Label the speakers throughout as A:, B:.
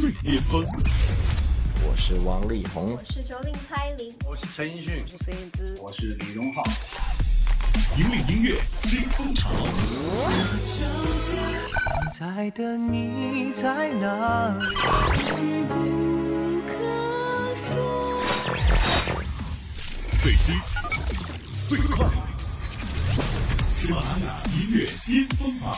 A: 最巅峰。
B: 我是王力宏，
C: 我是九零蔡琳，
D: 我是陈奕迅，
C: 我是孙燕姿，
D: 我是李荣浩。
A: 引领音乐新风潮。
E: 现在的你在哪里？
A: 最新最快，喜马拉雅音乐巅峰榜。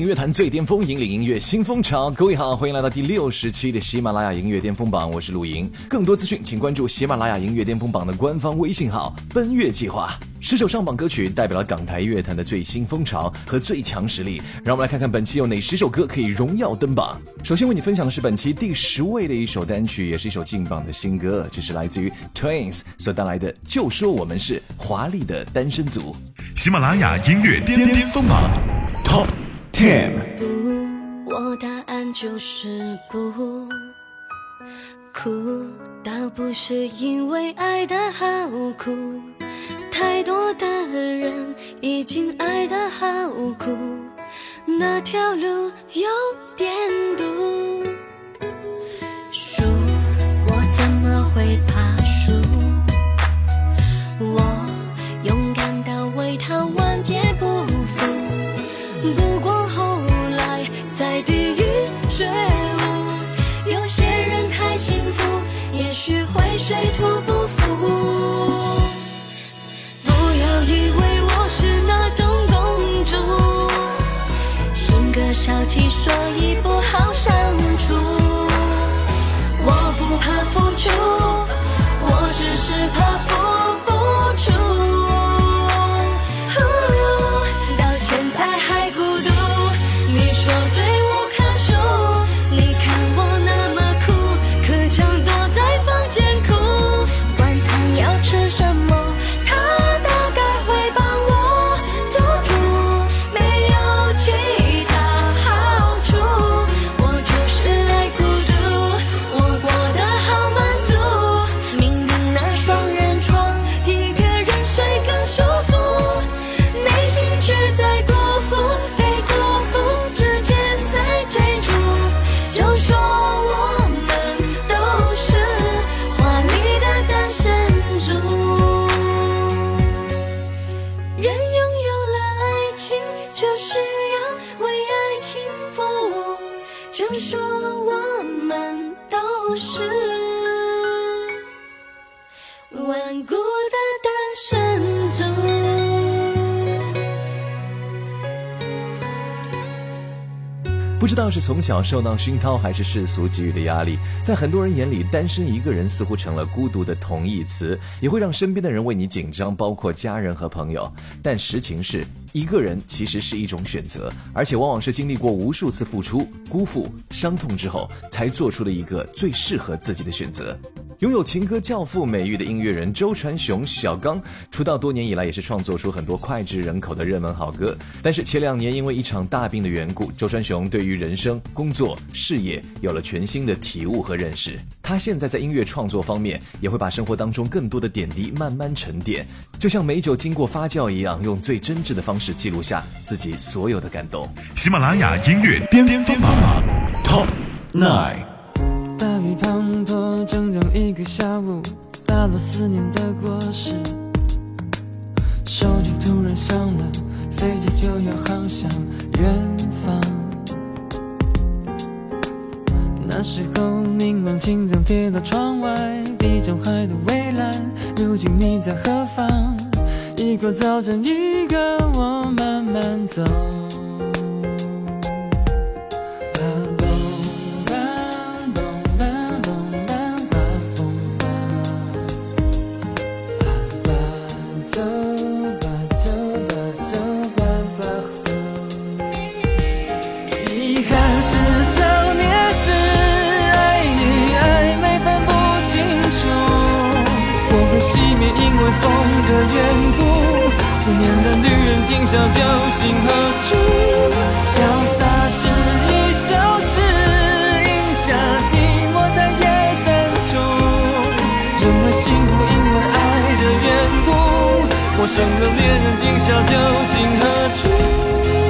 F: 乐坛最巅峰，引领音乐新风潮。各位好，欢迎来到第六十期的喜马拉雅音乐巅峰榜，我是陆莹。更多资讯，请关注喜马拉雅音乐巅峰榜的官方微信号“奔月计划”。十首上榜歌曲代表了港台乐坛的最新风潮和最强实力。让我们来看看本期有哪十首歌可以荣耀登榜。首先为你分享的是本期第十位的一首单曲，也是一首劲榜的新歌，这是来自于 Twins 所带来的《就说我们是华丽的单身族》。
A: 喜马拉雅音乐巅巅峰榜。Top。
G: 不，我答案就是不。哭，倒不是因为爱的好苦，太多的人已经爱的好苦，那条路有点堵。输，我怎么会？所以不。
F: 从小受到熏陶，还是世俗给予的压力，在很多人眼里，单身一个人似乎成了孤独的同义词，也会让身边的人为你紧张，包括家人和朋友。但实情是，一个人其实是一种选择，而且往往是经历过无数次付出、辜负、伤痛之后，才做出了一个最适合自己的选择。拥有情歌教父美誉的音乐人周传雄小刚，出道多年以来也是创作出很多脍炙人口的热门好歌。但是前两年因为一场大病的缘故，周传雄对于人生、工作、事业有了全新的体悟和认识。他现在在音乐创作方面，也会把生活当中更多的点滴慢慢沉淀，就像美酒经过发酵一样，用最真挚的方式记录下自己所有的感动。
A: 喜马拉雅音乐巅巅巅峰榜 Top Nine。
E: 雨滂沱整整一个下午，打落思念的果实。手机突然响了，飞机就要航向远方。那时候凝望青藏贴到窗外，地中海的蔚蓝，如今你在何方？一个早晨，一个我慢慢走。熄灭，因为风的缘故。思念的女人，今宵酒醒何处？潇洒是一首诗，饮下寂寞在夜深处。人们幸福，因为爱的缘故。
H: 陌生的恋人，今宵酒醒何处？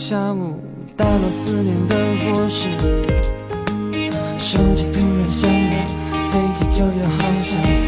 H: 下午，大脑思念的果实。手机突然响了，飞机就要航向。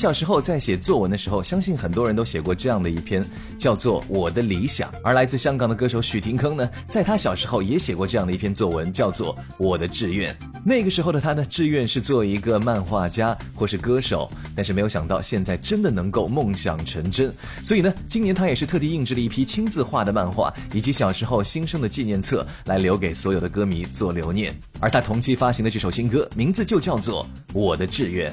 F: 小时候在写作文的时候，相信很多人都写过这样的一篇，叫做《我的理想》。而来自香港的歌手许廷铿呢，在他小时候也写过这样的一篇作文，叫做《我的志愿》。那个时候的他呢，志愿是做一个漫画家或是歌手，但是没有想到现在真的能够梦想成真。所以呢，今年他也是特地印制了一批亲自画的漫画以及小时候新生的纪念册，来留给所有的歌迷做留念。而他同期发行的这首新歌，名字就叫做《我的志
H: 愿》。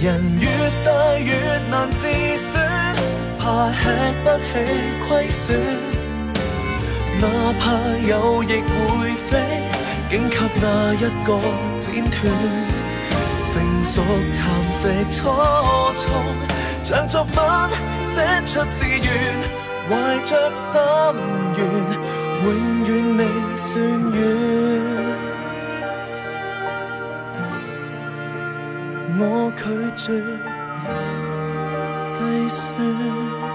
H: 人越大越难自选，怕吃不起亏损。哪怕有翼会飞，竟给那一个剪断。成熟蚕食初虫，像作文写出自愿，怀着心愿，永远未算远。我拒绝低算。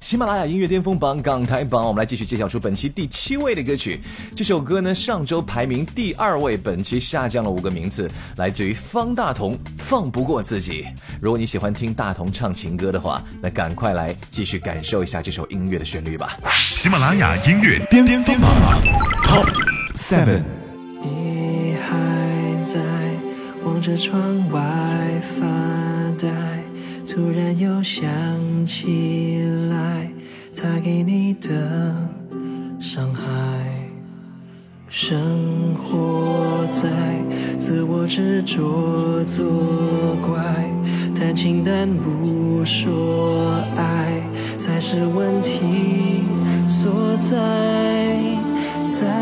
F: 喜马拉雅音乐巅峰榜港台榜，我们来继续揭晓出本期第七位的歌曲。这首歌呢，上周排名第二位，本期下降了五个名次，来自于方大同《放不过自己》。如果你喜欢听大同唱情歌的话，那赶快来继续感受一下这首音乐的旋律吧。
A: 喜马拉雅音乐巅峰榜榜 top seven。
H: 你还在望着窗外发呆。突然又想起来，他给你的伤害。生活在自我执着作怪，谈情但不说爱，才是问题所在。在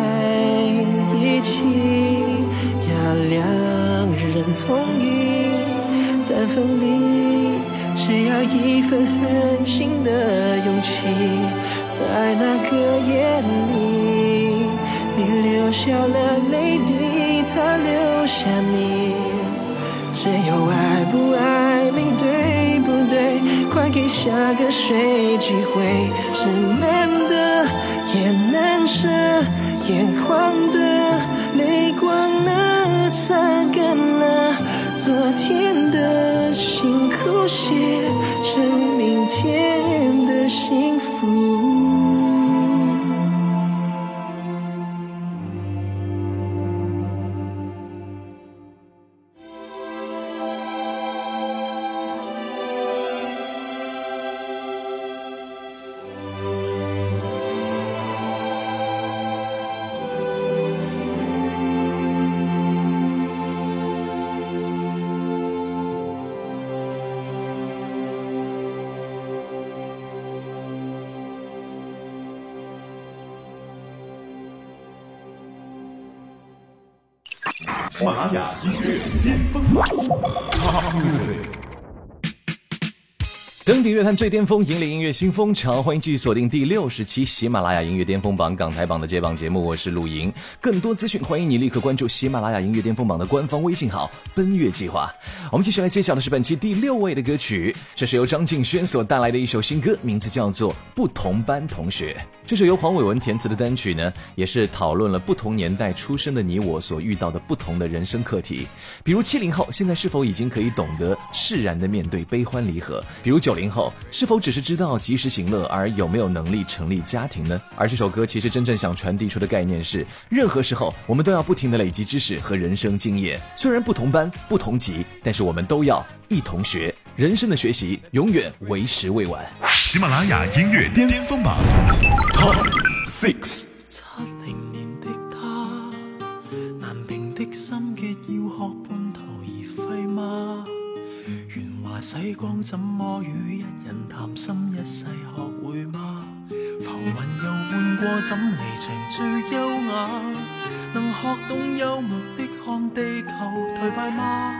H: 一起呀，两人从一，但分离。一份狠心的勇气，在那个夜里，你留下了泪滴，他留下你。只有爱不爱，你，对不对？快给下个谁机会。是难得，也难舍，眼眶的泪光呢，擦干了昨天的辛苦些。生命的幸福。
A: 玛雅音乐巅峰团队。
F: 登顶乐坛最巅峰，引领音乐新风潮。欢迎继续锁定第六十期《喜马拉雅音乐巅峰榜》港台榜的揭榜节目，我是陆莹。更多资讯，欢迎你立刻关注喜马拉雅音乐巅峰榜的官方微信号“奔月计划”。我们继续来揭晓的是本期第六位的歌曲，这是由张敬轩所带来的一首新歌，名字叫做《不同班同学》。这首由黄伟文填词的单曲呢，也是讨论了不同年代出生的你我所遇到的不同的人生课题，比如七零后现在是否已经可以懂得释然的面对悲欢离合，比如九。零后是否只是知道及时行乐，而有没有能力成立家庭呢？而这首歌其实真正想传递出的概念是，任何时候我们都要不停的累积知识和人生经验。虽然不同班、不同级，但是我们都要一同学。人生的学习永远为时未晚。
A: 喜马拉雅音乐巅峰榜。Six。
H: 心结要学半途而废吗？细光怎么与一人谈心？一世学会吗？浮云又换过，怎离场最优雅？能学懂幽默的看地球颓败吗？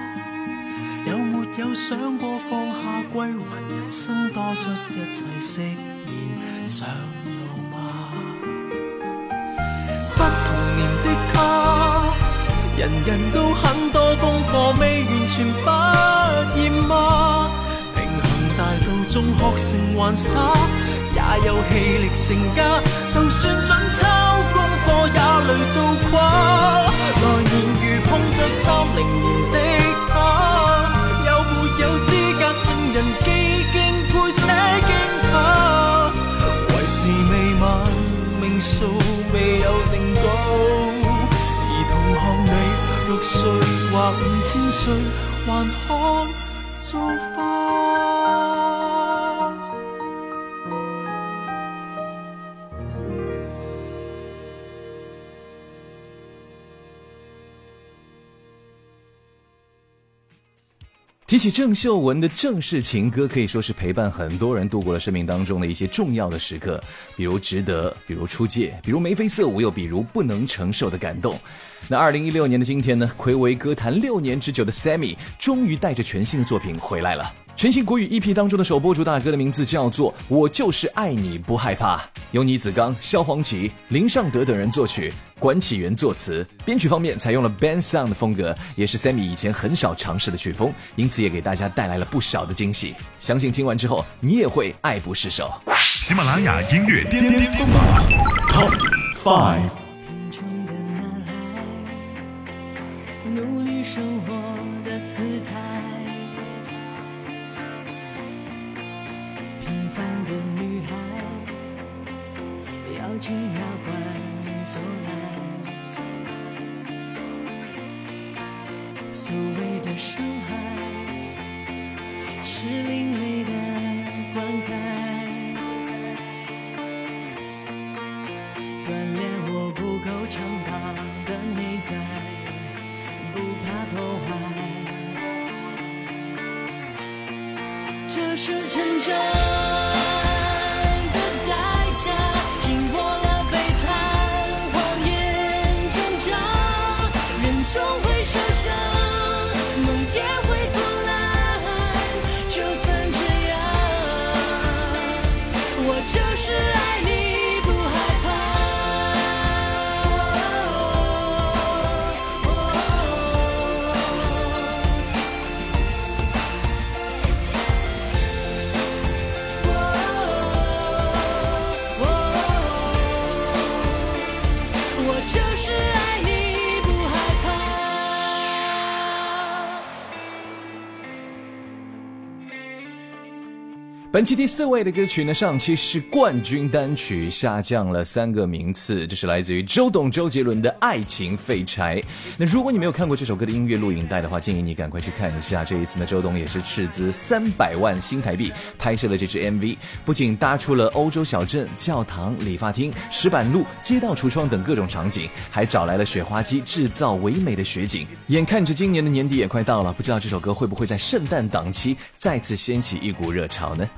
H: 有没有想过放下归还？人生多出一切释然上路吗？不同年的他，人人都很多功课，未完全不厌吗？中学成玩耍，也有气力成家。就算准抄功课，也累到垮。来年如碰。
F: 提起郑秀文的正式情歌，可以说是陪伴很多人度过了生命当中的一些重要的时刻，比如《值得》，比如《出界》，比如《眉飞色舞》，又比如《不能承受的感动》。那二零一六年的今天呢？暌违歌坛六年之久的 Sammy，终于带着全新的作品回来了。全新国语 EP 当中的首播主打歌的名字叫做《我就是爱你》，不害怕，由倪子刚、萧煌奇、林尚德等人作曲，管启源作词，编曲方面采用了 Band Song 的风格，也是 Sammy 以前很少尝试的曲风，因此也给大家带来了不少的惊喜。相信听完之后，你也会爱不释手。
A: 喜马拉雅音乐巅巅峰榜 Top Five。
G: 是另类的观看。
F: 本期第四位的歌曲呢，上期是冠军单曲，下降了三个名次，这是来自于周董周杰伦的《爱情废柴》。那如果你没有看过这首歌的音乐录影带的话，建议你赶快去看一下。这一次呢，周董也是斥资三百万新台币拍摄了这支 MV，不仅搭出了欧洲小镇、教堂、理发厅、石板路、街道、橱窗等各种场景，还找来了雪花机制造唯美的雪景。眼看着今年的年底也快到了，不知道这首歌会不会在圣诞档期再次掀起一股热潮呢？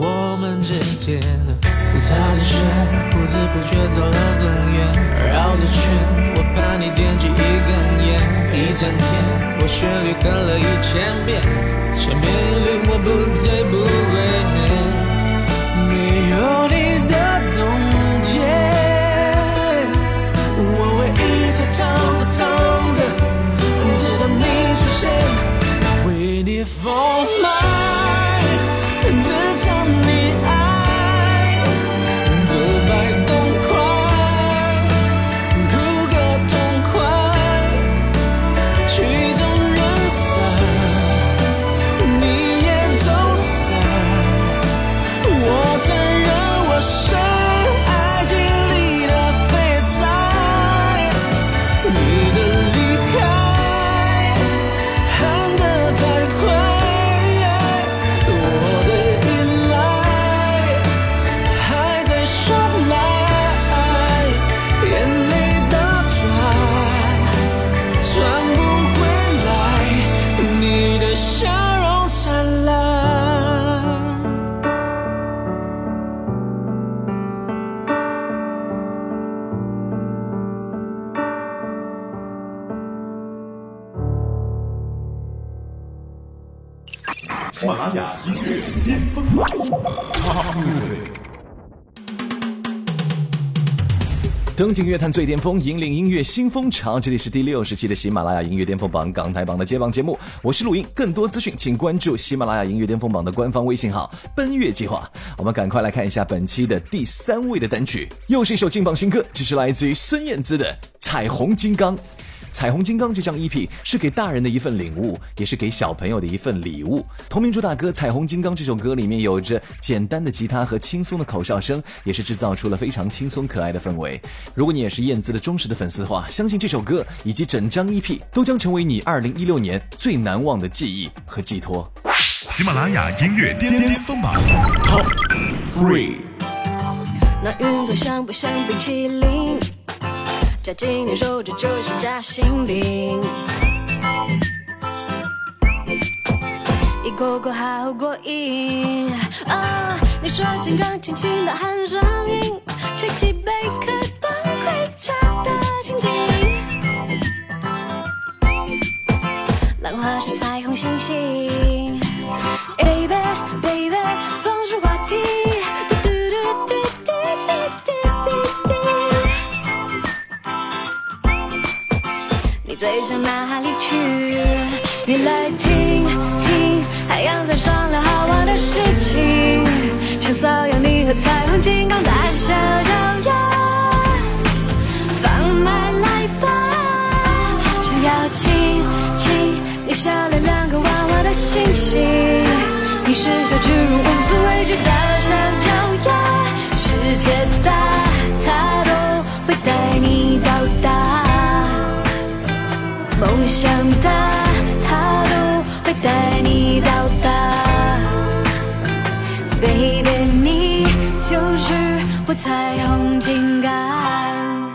I: 我们之间，踏着雪，不知不觉走了很远，绕着圈，我怕你惦记一根烟，一整天，我旋律哼了一千遍，遍一律，我不醉不归。
A: 雅音乐巅峰
F: 登顶乐坛最巅峰，引领音乐新风潮。这里是第六十期的《喜马拉雅音乐巅峰榜》港台榜的揭榜节目，我是录音。更多资讯，请关注喜马拉雅音乐巅峰榜的官方微信号“奔月计划”。我们赶快来看一下本期的第三位的单曲，又是一首劲爆新歌，这是来自于孙燕姿的《彩虹金刚》。《彩虹金刚》这张 EP 是给大人的一份礼物，也是给小朋友的一份礼物。同名主打歌《彩虹金刚》这首歌里面有着简单的吉他和轻松的口哨声，也是制造出了非常轻松可爱的氛围。如果你也是燕姿的忠实的粉丝的话，相信这首歌以及整张 EP 都将成为你2016年最难忘的记忆和寄托。
A: 喜马拉雅音乐巅巅峰榜 Top Three。
G: 那像像不冰淇淋？今年收着就是夹心饼，一口口好过瘾。你说金刚轻轻的喊声音，吹起贝壳崩溃下的情景，浪花是彩虹星星，baby baby 风是话题。最想哪里去？你来听听，海洋在商量好玩的事情，想骚扰你和彩虹金刚大小脚丫，放慢来吧，想要亲亲你笑脸两个娃娃的星星，你是小巨人无所畏惧大小脚丫，世界大它都会。梦想的他都会带你到达，baby，你就是我彩虹金刚。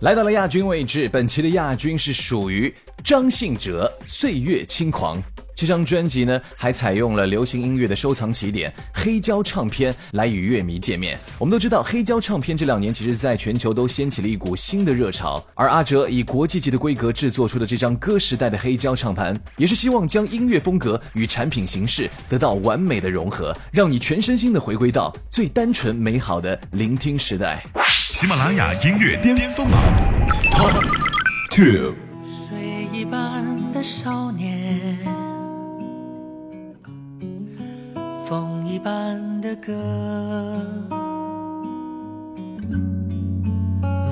F: 来到了亚军位置，本期的亚军是属于张信哲《岁月轻狂》。这张专辑呢，还采用了流行音乐的收藏起点黑胶唱片来与乐迷见面。我们都知道，黑胶唱片这两年其实在全球都掀起了一股新的热潮。而阿哲以国际级的规格制作出的这张歌时代的黑胶唱盘，也是希望将音乐风格与产品形式得到完美的融合，让你全身心的回归到最单纯美好的聆听时代。
A: 喜马拉雅音乐巅峰榜。
I: 风一般的歌，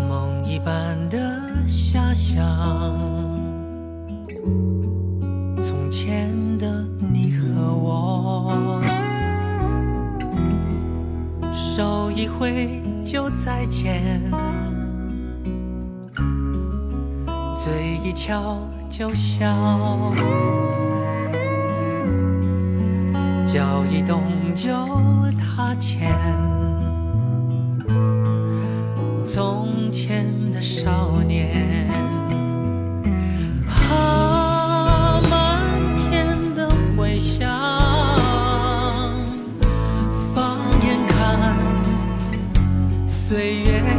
I: 梦一般的遐想，从前的你和我，手一挥就再见，
J: 嘴一翘就笑。脚一动就踏前，从前的少年，啊，满天的回响，放眼看岁月。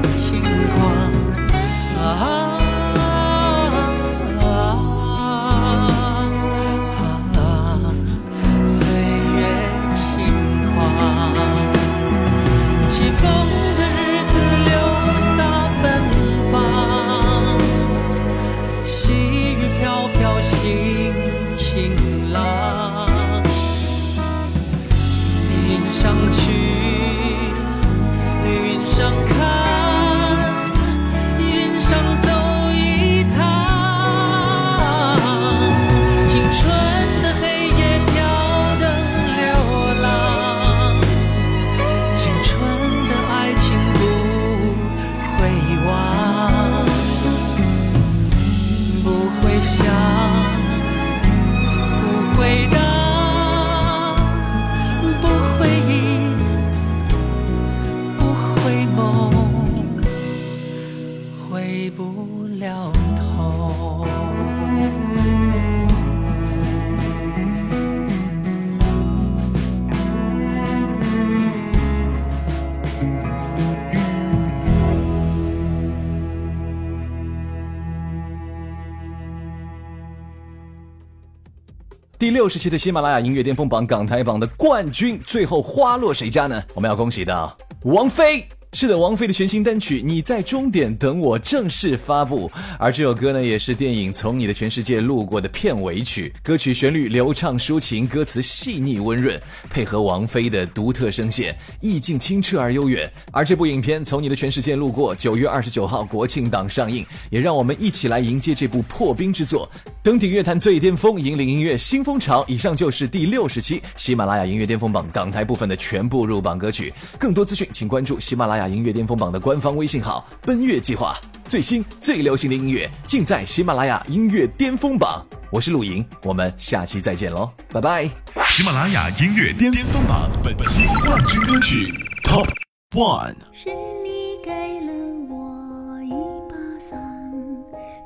F: 六十期的喜马拉雅音乐巅峰榜港台榜的冠军，最后花落谁家呢？我们要恭喜到王菲。是的，王菲的全新单曲《你在终点等我》正式发布，而这首歌呢，也是电影《从你的全世界路过》的片尾曲。歌曲旋律流畅抒情，歌词细腻温润，配合王菲的独特声线，意境清澈而悠远。而这部影片《从你的全世界路过》九月二十九号国庆档上映，也让我们一起来迎接这部破冰之作，登顶乐坛最巅峰，引领音乐新风潮。以上就是第六十期喜马拉雅音乐巅峰榜港台部分的全部入榜歌曲。更多资讯，请关注喜马拉雅。音乐巅峰榜的官方微信号“奔月计划”，最新最流行的音乐尽在喜马拉雅音乐巅峰榜。我是陆莹，我们下期再见喽，拜拜！
A: 喜马拉雅音乐巅峰榜本期冠军歌曲 Top One。
K: 是你你给了我一一。把伞，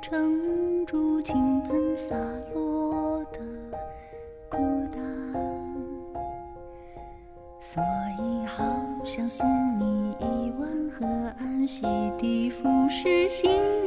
K: 撑住倾洒落的孤单，所以好想送河岸西堤，浮
A: 世新。